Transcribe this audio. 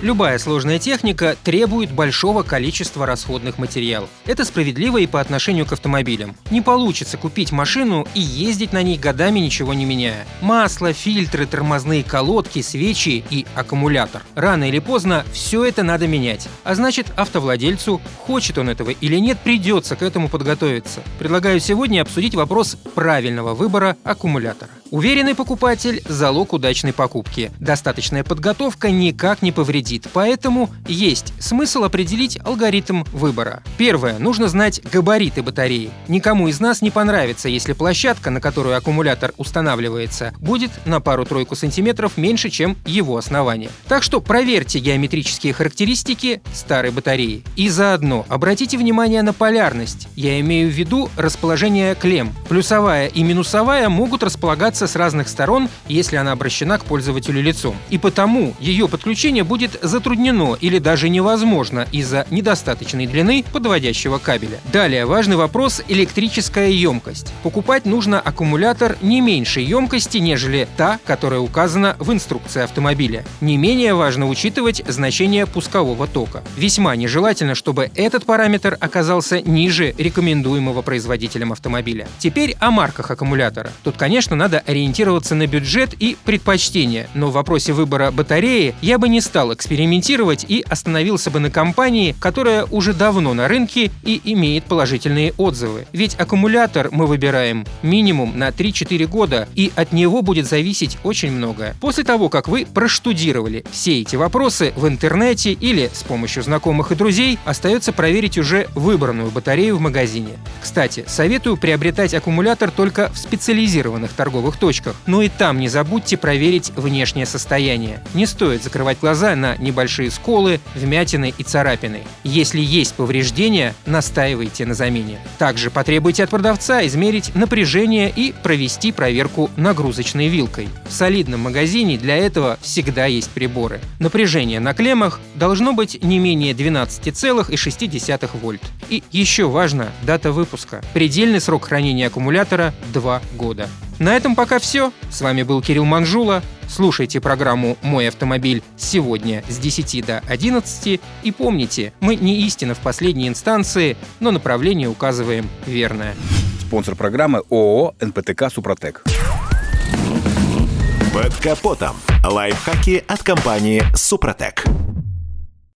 Любая сложная техника требует большого количества расходных материалов. Это справедливо и по отношению к автомобилям. Не получится купить машину и ездить на ней годами ничего не меняя. Масло, фильтры, тормозные колодки, свечи и аккумулятор. Рано или поздно все это надо менять. А значит, автовладельцу, хочет он этого или нет, придется к этому подготовиться. Предлагаю сегодня обсудить вопрос правильного выбора аккумулятора. Уверенный покупатель – залог удачной покупки. Достаточная подготовка никак не повредит, поэтому есть смысл определить алгоритм выбора. Первое. Нужно знать габариты батареи. Никому из нас не понравится, если площадка, на которую аккумулятор устанавливается, будет на пару-тройку сантиметров меньше, чем его основание. Так что проверьте геометрические характеристики старой батареи. И заодно обратите внимание на полярность. Я имею в виду расположение клем. Плюсовая и минусовая могут располагаться с разных сторон, если она обращена к пользователю лицом. И потому ее подключение будет затруднено или даже невозможно из-за недостаточной длины подводящего кабеля. Далее важный вопрос – электрическая емкость. Покупать нужно аккумулятор не меньшей емкости, нежели та, которая указана в инструкции автомобиля. Не менее важно учитывать значение пускового тока. Весьма нежелательно, чтобы этот параметр оказался ниже рекомендуемого производителем автомобиля. Теперь о марках аккумулятора. Тут, конечно, надо ориентироваться на бюджет и предпочтения, но в вопросе выбора батареи я бы не стал экспериментировать и остановился бы на компании, которая уже давно на рынке и имеет положительные отзывы. Ведь аккумулятор мы выбираем минимум на 3-4 года, и от него будет зависеть очень многое. После того, как вы проштудировали все эти вопросы в интернете или с помощью знакомых и друзей, остается проверить уже выбранную батарею в магазине. Кстати, советую приобретать аккумулятор только в специализированных торговых точках, но и там не забудьте проверить внешнее состояние. Не стоит закрывать глаза на небольшие сколы, вмятины и царапины. Если есть повреждения, настаивайте на замене. Также потребуйте от продавца измерить напряжение и провести проверку нагрузочной вилкой. В солидном магазине для этого всегда есть приборы. Напряжение на клеммах должно быть не менее 12,6 вольт. И еще важно – дата выпуска. Предельный срок хранения аккумулятора – 2 года. На этом пока все. С вами был Кирилл Манжула. Слушайте программу «Мой автомобиль» сегодня с 10 до 11. И помните, мы не истина в последней инстанции, но направление указываем верное. Спонсор программы ООО «НПТК Супротек». Под капотом. Лайфхаки от компании «Супротек».